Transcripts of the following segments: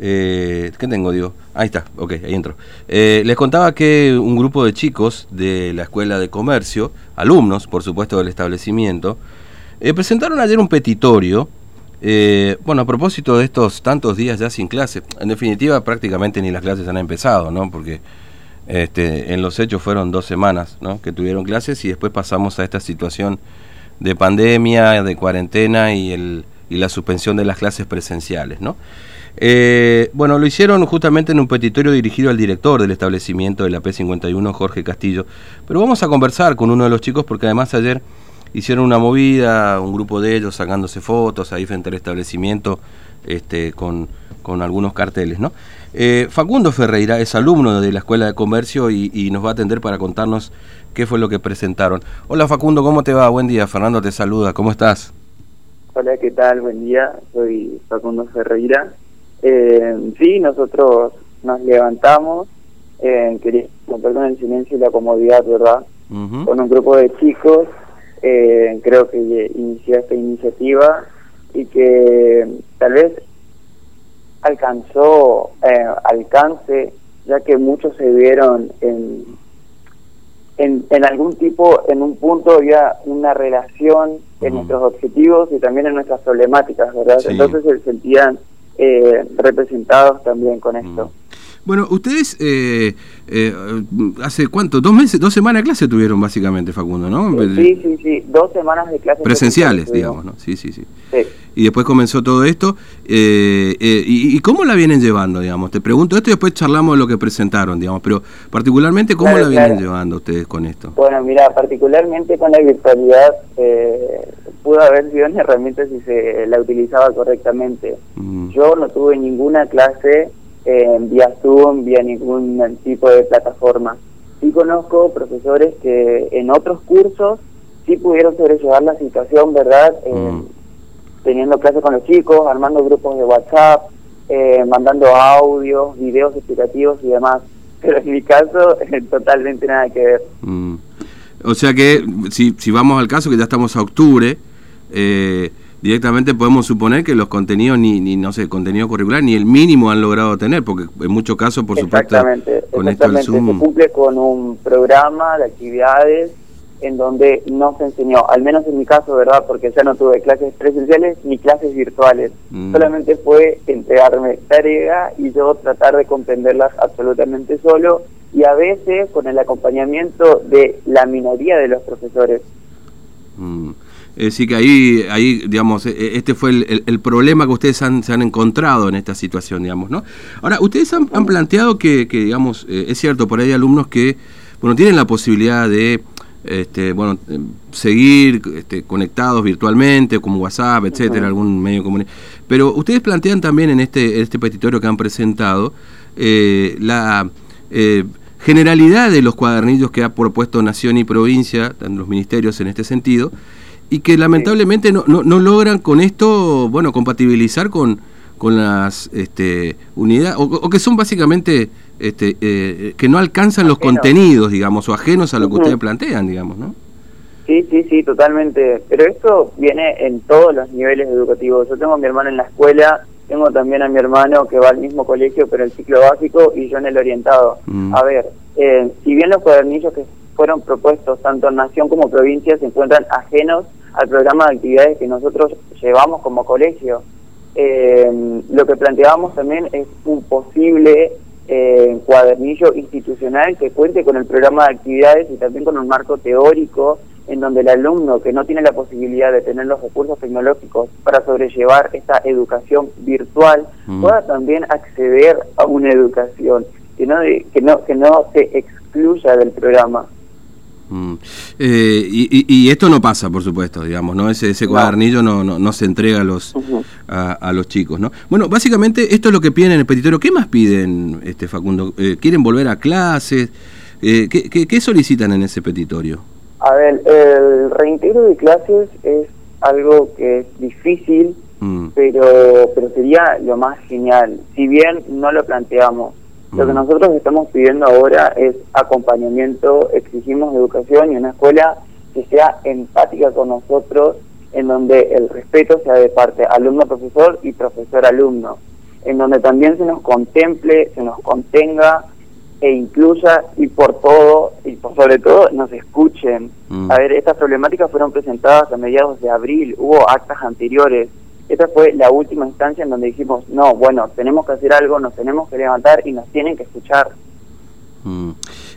Eh, ¿Qué tengo, digo? Ahí está, ok, ahí entro. Eh, les contaba que un grupo de chicos de la Escuela de Comercio, alumnos, por supuesto, del establecimiento, eh, presentaron ayer un petitorio, bueno, a propósito de estos tantos días ya sin clase. En definitiva, prácticamente ni las clases han empezado, ¿no? Porque este, en los hechos fueron dos semanas. Que tuvieron clases y después pasamos a esta situación de pandemia, de cuarentena y la suspensión de las clases presenciales, ¿no? Eh, bueno, lo hicieron justamente en un petitorio dirigido al director del establecimiento de la P51, Jorge Castillo. Pero vamos a conversar con uno de los chicos porque además ayer hicieron una movida, un grupo de ellos sacándose fotos ahí frente al establecimiento este, con, con algunos carteles, ¿no? Eh, Facundo Ferreira es alumno de la Escuela de Comercio y, y, nos va a atender para contarnos qué fue lo que presentaron. Hola Facundo, ¿cómo te va? Buen día, Fernando te saluda, ¿cómo estás? Hola, ¿qué tal? Buen día, soy Facundo Ferreira. Eh, sí, nosotros nos levantamos, eh, queríamos romper con el silencio y la comodidad, ¿verdad? Uh -huh. Con un grupo de chicos, eh, creo que inició esta iniciativa y que tal vez alcanzó eh, alcance, ya que muchos se vieron en, en, en, algún tipo, en un punto había una relación en uh -huh. nuestros objetivos y también en nuestras problemáticas, ¿verdad? Sí. Entonces se sentían eh, representados también con esto. Bueno, ustedes eh, eh, hace cuánto, dos meses, dos semanas de clase tuvieron básicamente, Facundo, ¿no? Sí, sí, sí, dos semanas de clase. Presenciales, digamos, ¿no? Sí, sí, sí, sí. Y después comenzó todo esto. Eh, eh, y, y, cómo la vienen llevando, digamos? Te pregunto esto y después charlamos de lo que presentaron, digamos. Pero particularmente, ¿cómo claro, la vienen llevando ustedes con esto? Bueno, mira, particularmente con la virtualidad, eh, pudo haber sido una herramienta si se la utilizaba correctamente. Mm. Yo no tuve ninguna clase eh, vía Zoom, vía ningún tipo de plataforma. Sí conozco profesores que en otros cursos sí pudieron sobrellevar la situación, ¿verdad? Eh, mm. Teniendo clases con los chicos, armando grupos de WhatsApp, eh, mandando audios, videos explicativos y demás. Pero en mi caso, totalmente nada que ver. Mm. O sea que, si, si vamos al caso, que ya estamos a octubre, eh, directamente podemos suponer que los contenidos, ni, ni no sé, contenido curricular, ni el mínimo han logrado tener, porque en muchos casos, por supuesto, con esto del Zoom... se cumple con un programa de actividades en donde no se enseñó, al menos en mi caso, ¿verdad? Porque ya no tuve clases presenciales ni clases virtuales. Mm. Solamente fue entregarme tarea y yo tratar de comprenderlas absolutamente solo y a veces con el acompañamiento de la minoría de los profesores. Mm. Es decir, que ahí, ahí digamos, este fue el, el, el, problema que ustedes han, se han encontrado en esta situación, digamos, ¿no? Ahora, ustedes han, han planteado que, que digamos, eh, es cierto, por ahí hay alumnos que, bueno, tienen la posibilidad de, este, bueno, seguir este, conectados virtualmente, como WhatsApp, etcétera, uh -huh. algún medio común. Pero ustedes plantean también en este, este petitorio que han presentado eh, la... Eh, generalidad de los cuadernillos que ha propuesto Nación y Provincia, los ministerios en este sentido, y que lamentablemente no, no, no, logran con esto, bueno, compatibilizar con, con las este, unidades, o, o, que son básicamente, este, eh, que no alcanzan los contenidos, digamos, o ajenos a lo que uh -huh. ustedes plantean, digamos, ¿no? Sí, sí, sí, totalmente. Pero esto viene en todos los niveles educativos. Yo tengo a mi hermano en la escuela, tengo también a mi hermano que va al mismo colegio, pero el ciclo básico, y yo en el orientado. Mm. A ver, eh, si bien los cuadernillos que fueron propuestos tanto en nación como provincia se encuentran ajenos al programa de actividades que nosotros llevamos como colegio. Eh, lo que planteábamos también es un posible eh, cuadernillo institucional que cuente con el programa de actividades y también con un marco teórico en donde el alumno que no tiene la posibilidad de tener los recursos tecnológicos para sobrellevar esta educación virtual mm. pueda también acceder a una educación que no que no que no se excluya del programa. Mm. Eh, y, y, esto no pasa, por supuesto, digamos, ¿no? Ese, ese cuadernillo no, no, no, se entrega a los, uh -huh. a, a, los chicos, ¿no? Bueno, básicamente esto es lo que piden en el petitorio. ¿Qué más piden, este Facundo? Eh, ¿Quieren volver a clases? Eh, ¿qué, qué, qué, solicitan en ese petitorio? A ver, el reintegro de clases es algo que es difícil, mm. pero, pero sería lo más genial. Si bien no lo planteamos, lo que nosotros estamos pidiendo ahora es acompañamiento, exigimos educación y una escuela que sea empática con nosotros, en donde el respeto sea de parte alumno-profesor y profesor-alumno. en donde también se nos contemple, se nos contenga e incluya y por todo, y por sobre todo, nos escuchen. Mm. A ver, estas problemáticas fueron presentadas a mediados de abril, hubo actas anteriores. Esta fue la última instancia en donde dijimos, no, bueno, tenemos que hacer algo, nos tenemos que levantar y nos tienen que escuchar. Mm.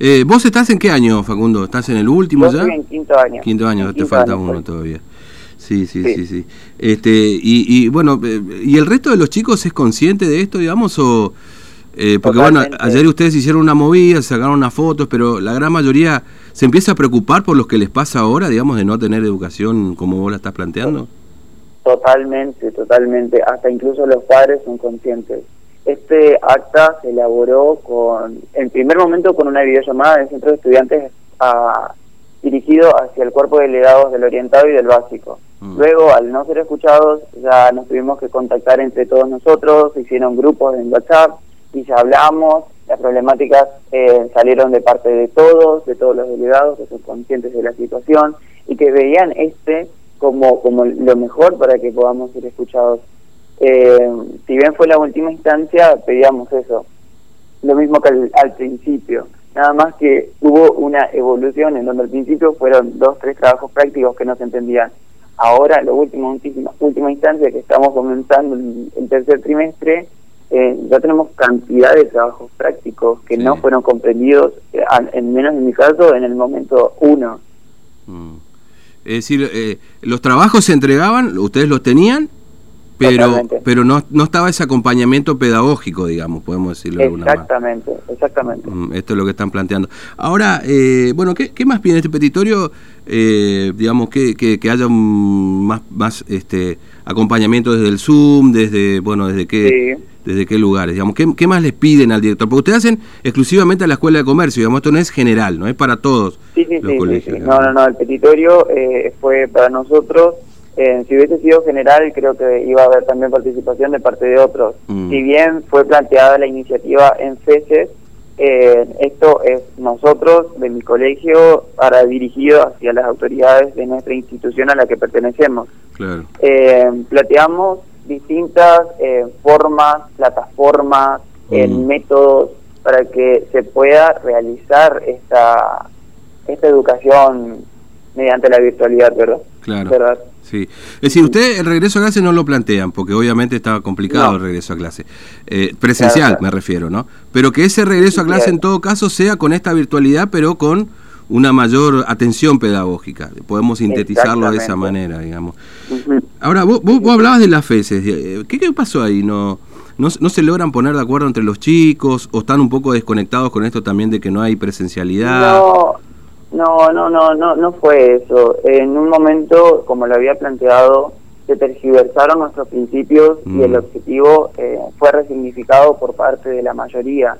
Eh, ¿Vos estás en qué año, Facundo? ¿Estás en el último Yo ya? estoy en quinto año. Quinto año, En te quinto falta año, uno todavía. Sí, sí, Sí. sí, sí. Este, y, y bueno, eh, ¿y el resto de los chicos es consciente de esto, digamos, o...? eh, porque bueno, ayer ustedes hicieron una movida, sacaron unas fotos, pero la gran mayoría se empieza a preocupar por lo que les pasa ahora, digamos, de no tener educación como vos la estás planteando. Totalmente, totalmente. Hasta incluso los padres son conscientes. Este acta se elaboró con, en primer momento con una videollamada del centro de estudiantes ah, dirigido hacia el cuerpo de delegados del orientado y del básico. Mm. Luego, al no ser escuchados, ya nos tuvimos que contactar entre todos nosotros, se hicieron grupos en WhatsApp y ya hablamos. Las problemáticas eh, salieron de parte de todos, de todos los delegados que son conscientes de la situación y que veían este como, como lo mejor para que podamos ser escuchados. Eh, si bien fue la última instancia, pedíamos eso. Lo mismo que al, al principio. Nada más que hubo una evolución en donde al principio fueron dos, tres trabajos prácticos que no se entendían. Ahora, último, última, última instancia que estamos comenzando el, el tercer trimestre, eh, ya tenemos cantidad de trabajos prácticos que Sí. no fueron comprendidos, eh, al- en menos en mi caso, en el momento uno. Mm. Es decir, eh, los trabajos se entregaban, ustedes los tenían, pero Totalmente. pero no, no estaba ese acompañamiento pedagógico, digamos, podemos decirlo de alguna manera. Exactamente, exactamente. Mm, Esto es lo que están planteando. Ahora, eh, bueno, ¿qué, qué más pide este petitorio? Eh, digamos, que, que, que haya un más, más este acompañamiento desde el Zoom, desde, bueno, desde qué, Sí. desde qué lugares, digamos, ¿qué, qué más les piden al director? Porque ustedes hacen exclusivamente a la Escuela de Comercio, digamos, esto no es general, no es para todos Sí, sí, los sí, sí, colegios. sí. No, no, no, el petitorio eh, fue para nosotros. Eh, si hubiese sido general, creo que iba a haber también participación de parte de otros. Mm. Si bien fue planteada la iniciativa en FESES, eh, esto es nosotros, de mi colegio, para dirigido hacia las autoridades de nuestra institución a la que pertenecemos. Claro. Eh, planteamos distintas eh, formas, plataformas, eh, Mm. métodos para que se pueda realizar esta, esta educación mediante la virtualidad, ¿verdad? Claro. ¿Verdad? Sí. Es decir, ustedes el regreso a clase no lo plantean, porque obviamente estaba complicado No. el regreso a clase. Eh, presencial, Claro, claro. me refiero, ¿no? Pero que ese regreso a clase en todo caso sea con esta virtualidad, pero con una mayor atención pedagógica. Podemos sintetizarlo de esa manera, digamos. Ahora, vos, vos, vos hablabas de las feces. eh, ¿Qué, qué pasó ahí? ¿No, no, ¿No se logran poner de acuerdo entre los chicos? ¿O están un poco desconectados con esto también de que no hay presencialidad? No, no, no, no, no, no fue eso. En un momento, como lo había planteado, se tergiversaron nuestros principios y el Mm. objetivo eh, fue resignificado por parte de la mayoría.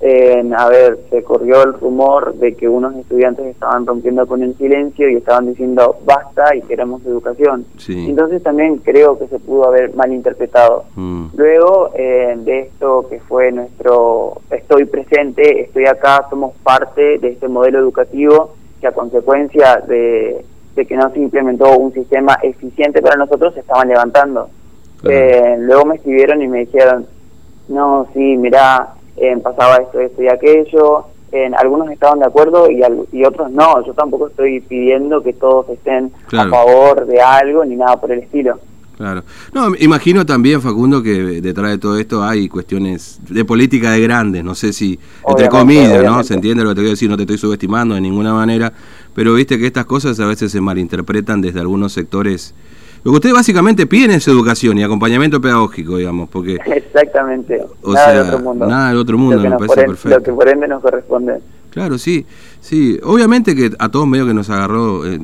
En, a ver, se corrió el rumor de que unos estudiantes estaban rompiendo con el silencio y estaban diciendo basta y queremos educación. Sí. Entonces también creo que se pudo haber malinterpretado. Mm, Luego eh, de esto que fue nuestro estoy presente, estoy acá, somos parte de este modelo educativo que a consecuencia de, de que no se implementó un sistema eficiente para nosotros se estaban levantando. Claro. Eh, luego me escribieron y me dijeron, no, sí, mirá, eh, pasaba esto, esto y aquello. En algunos estaban de acuerdo y, al- y otros no. Yo tampoco estoy pidiendo que todos estén Claro. a favor de algo ni nada por el estilo. Claro. No, imagino también, Facundo, que detrás de todo esto hay cuestiones de política de grandes, no sé si, entre Obviamente, comillas, ¿no? Se entiende lo que te a decir, no te estoy subestimando de ninguna manera, pero viste que estas cosas a veces se malinterpretan desde algunos sectores. Lo que ustedes básicamente piden es educación y acompañamiento pedagógico, digamos, porque... Exactamente. O nada sea, de otro mundo. nada del otro mundo, Lo que me parece en- perfecto. Lo que por ende nos corresponde. Claro, sí, sí. Obviamente que a todos medio que nos agarró eh,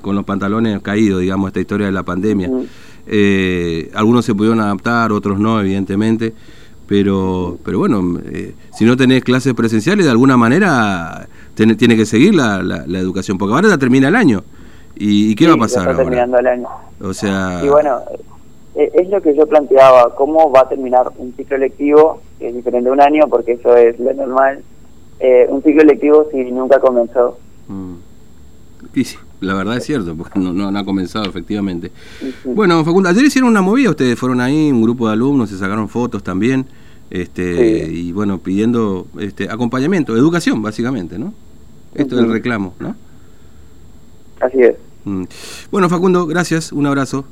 con los pantalones caídos, digamos, esta historia de la pandemia. Eh, algunos se pudieron adaptar, otros no, evidentemente. Pero, pero bueno, eh, si no tenés clases presenciales, de alguna manera tiene, tiene que seguir la, la, la educación, porque ahora ya termina el año. ¿Y, y qué Sí, va a pasar está ahora? terminando el año. O sea, Y bueno, eh, es lo que yo planteaba, cómo va a terminar un ciclo lectivo, que es diferente a un año, porque eso es lo normal, eh, un ciclo lectivo si nunca comenzó. mm, y sí, la verdad es cierto, porque no, no, ha comenzado efectivamente. Bueno, Facundo, ayer hicieron una movida, ustedes fueron ahí, un grupo de alumnos, se sacaron fotos también, este y bueno, pidiendo este acompañamiento, educación básicamente, ¿no? Esto es el reclamo, ¿no? Así es. Mm. Bueno, Facundo, gracias, un abrazo.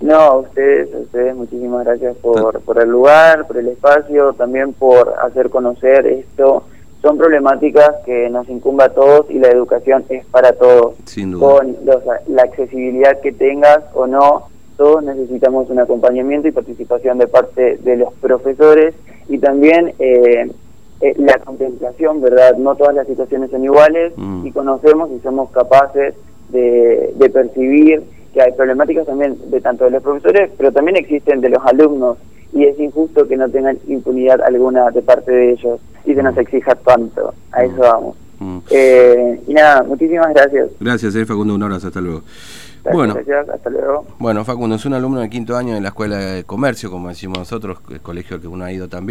No, a ustedes, a ustedes muchísimas gracias por, por el lugar, por el espacio, también por hacer conocer esto. Son problemáticas que nos incumba a todos y la educación es para todos. Sin duda. Con la accesibilidad que tengas o no, todos necesitamos un acompañamiento y participación de parte de los profesores y también eh, eh, la contemplación, ¿verdad? No todas las situaciones son iguales mm. y conocemos y somos capaces de, de percibir que hay problemáticas también de tanto de los profesores, pero también existen de los alumnos y es injusto que no tengan impunidad alguna de parte de ellos y se nos mm. exija tanto. A eso mm. vamos. Mm. Eh, y nada, muchísimas gracias. Gracias, eh, Facundo, un abrazo, hasta luego. bueno, gracias, hasta luego. Bueno, Facundo es un alumno del quinto año de la Escuela de Comercio, como decimos nosotros, el colegio al que uno ha ido también.